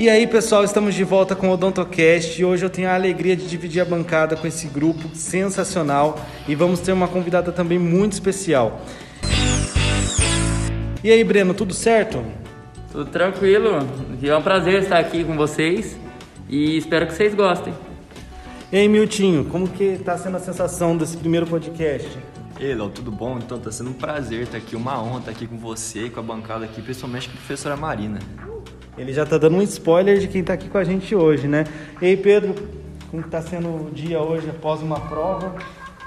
E aí, pessoal, estamos de volta com o Odontocast e hoje eu tenho a alegria de dividir a bancada com esse grupo sensacional e vamos ter uma convidada também muito especial. E aí, Breno, tudo certo? Tudo tranquilo. É um prazer estar aqui com vocês e espero que vocês gostem. E aí, Miltinho, como que está sendo a sensação desse primeiro podcast? E aí, Léo, tudo bom? Então tá sendo um prazer estar aqui, uma honra estar aqui com você e com a bancada aqui, principalmente com a professora Marina. Ele já tá dando um spoiler de quem tá aqui com a gente hoje, né? E aí, Pedro, como tá sendo o dia hoje após uma prova?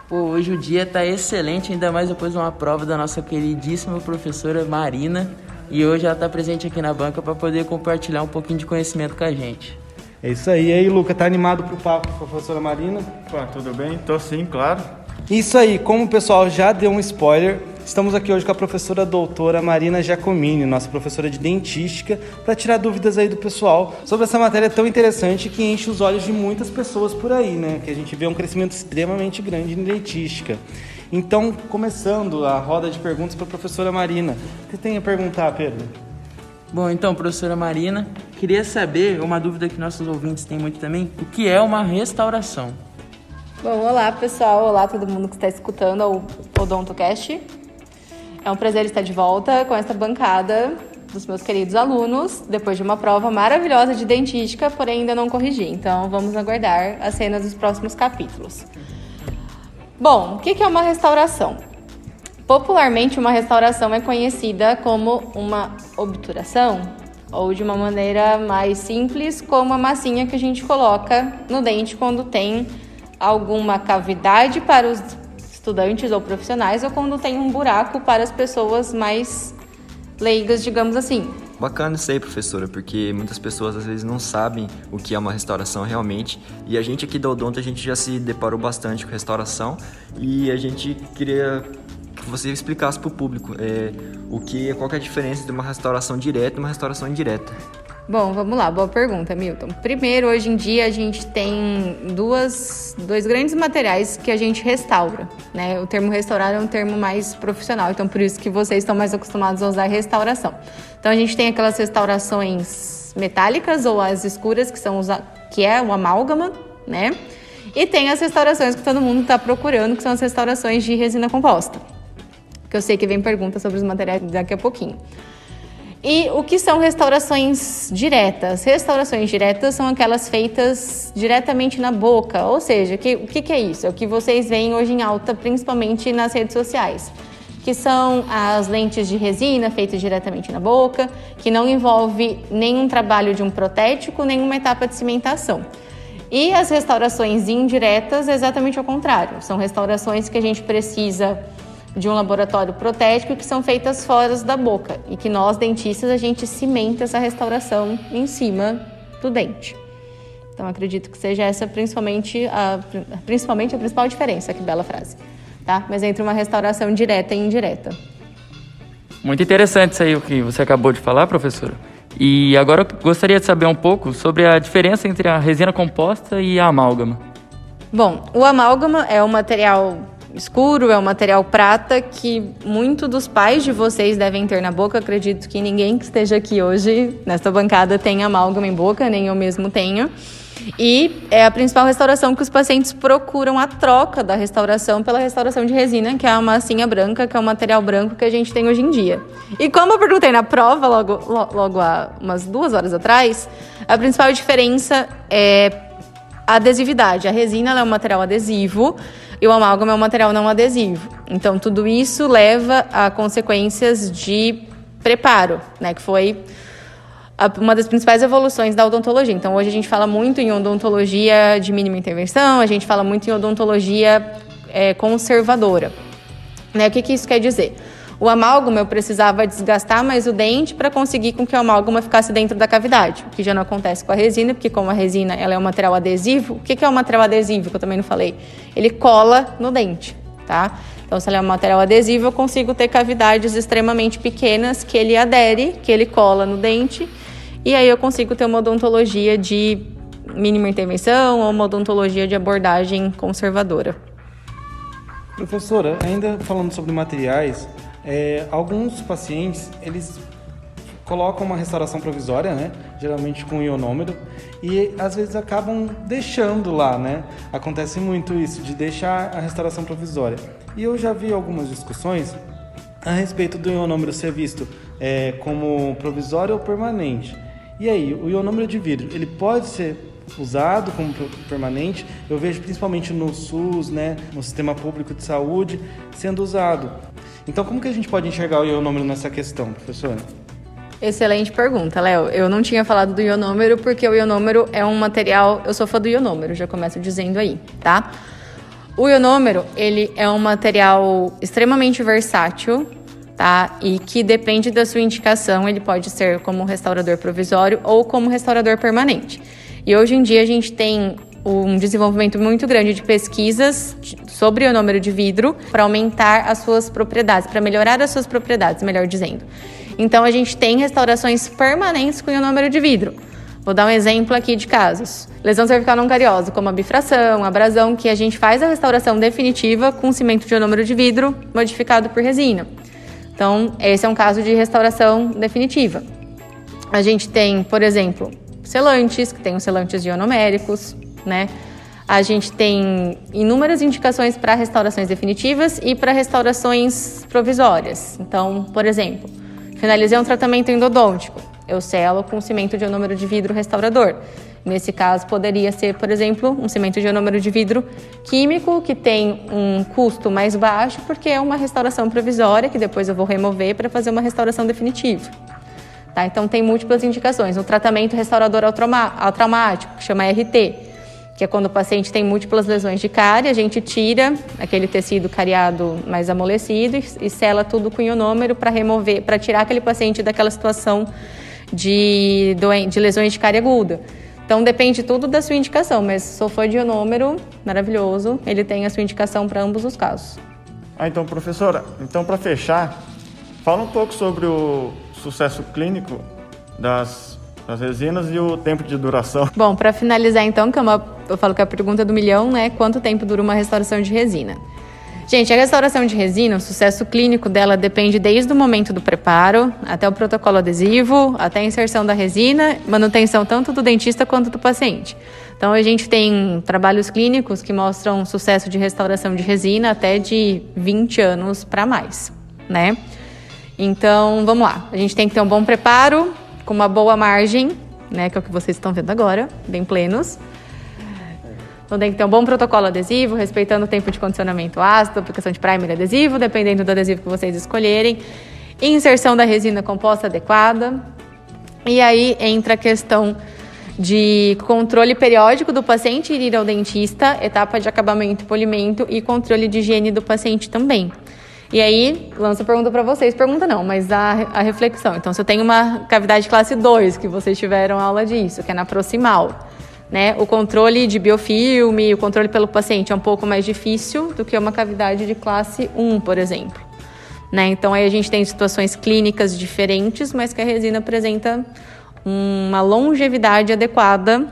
Pô, hoje o dia tá excelente, ainda mais depois de uma prova da nossa queridíssima professora Marina. E hoje ela tá presente aqui na banca para poder compartilhar um pouquinho de conhecimento com a gente. É isso aí. E aí, Luca, tá animado pro papo com a professora Marina? Pô, tudo bem? Tô sim, claro. Isso aí, como o pessoal já deu um spoiler, estamos aqui hoje com a professora doutora Marina Giacomini, nossa professora de dentística, para tirar dúvidas aí do pessoal sobre essa matéria tão interessante que enche os olhos de muitas pessoas por aí, né? Que a gente vê um crescimento extremamente grande em dentística. Então, começando a roda de perguntas para a professora Marina. O que tem a perguntar, Pedro? Bom, então, professora Marina, queria saber, uma dúvida que nossos ouvintes têm muito também, o que é uma restauração? Bom, olá pessoal, olá todo mundo que está escutando o OdontoCast. É um prazer estar de volta com essa bancada dos meus queridos alunos, depois de uma prova maravilhosa de dentística, porém ainda não corrigi. Então vamos aguardar as cenas dos próximos capítulos. Bom, o que é uma restauração? Popularmente, uma restauração é conhecida como uma obturação, ou de uma maneira mais simples, como a massinha que a gente coloca no dente quando tem alguma cavidade para os estudantes ou profissionais, ou quando tem um buraco para as pessoas mais leigas, digamos assim. Bacana isso aí, professora, porque muitas pessoas às vezes não sabem o que é uma restauração realmente. E a gente aqui da Odonto, a gente já se deparou bastante com restauração e a gente queria que você explicasse para o público é, o que, qual que é a diferença de uma restauração direta e uma restauração indireta. Bom, vamos lá, boa pergunta, Milton. Primeiro, hoje em dia a gente tem duas, dois grandes materiais que a gente restaura, né? O termo restaurar é um termo mais profissional, então por isso que vocês estão mais acostumados a usar restauração. Então a gente tem aquelas restaurações metálicas ou as escuras que são que é o amálgama, né? E tem as restaurações que todo mundo está procurando, que são as restaurações de resina composta. Que eu sei que vem pergunta sobre os materiais daqui a pouquinho. E o que são restaurações diretas? Restaurações diretas são aquelas feitas diretamente na boca, ou seja, que, o que, que é isso? É o que vocês veem hoje em alta, principalmente nas redes sociais, que são as lentes de resina feitas diretamente na boca, que não envolve nenhum trabalho de um protético, nenhuma etapa de cimentação. E as restaurações indiretas, exatamente ao contrário, são restaurações que a gente precisa de um laboratório protético que são feitas fora da boca e que nós dentistas a gente cimenta essa restauração em cima do dente. Então acredito que seja essa principalmente a, principalmente a principal diferença, que bela frase, tá? Mas entre uma restauração direta e indireta. Muito interessante isso aí o que você acabou de falar, professora. E agora eu gostaria de saber um pouco sobre a diferença entre a resina composta e a amálgama. Bom, o amálgama é um material escuro, é um material prata que muito dos pais de vocês devem ter na boca. Acredito que ninguém que esteja aqui hoje nesta bancada tenha amálgama em boca, nem eu mesmo tenho. E é a principal restauração que os pacientes procuram a troca da restauração pela restauração de resina, que é a massinha branca, que é o material branco que a gente tem hoje em dia. E como eu perguntei na prova, logo, logo há umas duas horas atrás, a principal diferença é a adesividade. A resina é um material adesivo e o amálgama é um material não adesivo. Então, tudo isso leva a consequências de preparo, né, que foi uma das principais evoluções da odontologia. Então, hoje a gente fala muito em odontologia de mínima intervenção, a gente fala muito em odontologia é, conservadora. Né? O que, que isso quer dizer? O amálgama eu precisava desgastar mais o dente para conseguir com que o amálgama ficasse dentro da cavidade, o que já não acontece com a resina, porque como a resina ela é um material adesivo, o que é um material adesivo que eu também não falei? Ele cola no dente, tá? Então, se ele é um material adesivo, eu consigo ter cavidades extremamente pequenas que ele adere, que ele cola no dente, e aí eu consigo ter uma odontologia de mínima intervenção ou uma odontologia de abordagem conservadora. Professora, ainda falando sobre materiais, é, alguns pacientes, eles colocam uma restauração provisória, né? Geralmente com ionômero, e às vezes acabam deixando lá, né? Acontece muito isso, de deixar a restauração provisória. E eu já vi algumas discussões a respeito do ionômero ser visto é, como provisório ou permanente. E aí, o ionômero de vidro, ele pode ser usado como permanente. Eu vejo principalmente no SUS, né, no sistema público de saúde, sendo usado. Então, como que a gente pode enxergar o ionômero nessa questão, professora? Excelente pergunta, Léo. Eu não tinha falado do ionômero porque o ionômero é um material. Eu sou fã do ionômero, já começo dizendo aí, tá? O ionômero, ele é um material extremamente versátil, tá? E que depende da sua indicação, ele pode ser como restaurador provisório ou como restaurador permanente. E hoje em dia a gente tem um desenvolvimento muito grande de pesquisas sobre o ionômero de vidro para aumentar as suas propriedades, para melhorar as suas propriedades, melhor dizendo. Então a gente tem restaurações permanentes com ionômero de vidro. Vou dar um exemplo aqui de casos. Lesão cervical não cariosa, como a bifração, a abrasão, que a gente faz a restauração definitiva com cimento de ionômero de vidro modificado por resina. Então, esse é um caso de restauração definitiva. A gente tem, por exemplo, selantes, que tem os selantes ionoméricos, né? A gente tem inúmeras indicações para restaurações definitivas e para restaurações provisórias. Então, por exemplo, finalizei um tratamento endodôntico, eu selo com cimento de ionômero de vidro restaurador. Nesse caso, poderia ser, por exemplo, um cimento de ionômero de vidro químico, que tem um custo mais baixo, porque é uma restauração provisória, que depois eu vou remover para fazer uma restauração definitiva. Tá? Então, tem múltiplas indicações. O tratamento restaurador traumático, que chama RT, que é quando o paciente tem múltiplas lesões de cárie, a gente tira aquele tecido cariado mais amolecido e, e sela tudo com ionômero para remover, para tirar aquele paciente daquela situação de, de lesões de cárie aguda. Então depende tudo da sua indicação, mas se for de ionômero, maravilhoso, ele tem a sua indicação para ambos os casos. Ah, então professora, então para fechar, fala um pouco sobre o sucesso clínico das, das resinas e o tempo de duração. Bom, para finalizar então, que é uma, eu falo que é a pergunta do milhão, né? Quanto tempo dura uma restauração de resina? Gente, a restauração de resina, o sucesso clínico dela depende desde o momento do preparo até o protocolo adesivo, até a inserção da resina, manutenção tanto do dentista quanto do paciente. Então, a gente tem trabalhos clínicos que mostram sucesso de restauração de resina até de 20 anos para mais, né? Então, vamos lá. A gente tem que ter um bom preparo, com uma boa margem, né, que é o que vocês estão vendo agora, bem plenos. Então tem que ter um bom protocolo adesivo, respeitando o tempo de condicionamento ácido, aplicação de primer adesivo, dependendo do adesivo que vocês escolherem. Inserção da resina composta adequada. E aí entra a questão de controle periódico do paciente ir ao dentista, etapa de acabamento e polimento e controle de higiene do paciente também. E aí, lança a pergunta para vocês. Pergunta não, mas a, a reflexão. Então, se eu tenho uma cavidade classe 2, que vocês tiveram aula disso, que é na proximal, né? O controle de biofilme, o controle pelo paciente é um pouco mais difícil do que uma cavidade de classe 1, por exemplo. Né? Então aí a gente tem situações clínicas diferentes, mas que a resina apresenta uma longevidade adequada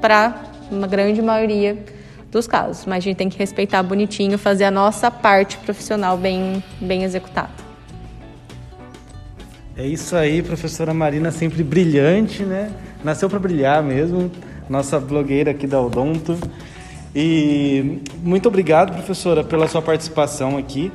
para uma grande maioria dos casos. Mas a gente tem que respeitar bonitinho, fazer a nossa parte profissional bem, bem executada. É isso aí, professora Marina, sempre brilhante, né? Nasceu para brilhar mesmo nossa blogueira aqui da Odonto. E muito obrigado, professora, pela sua participação aqui.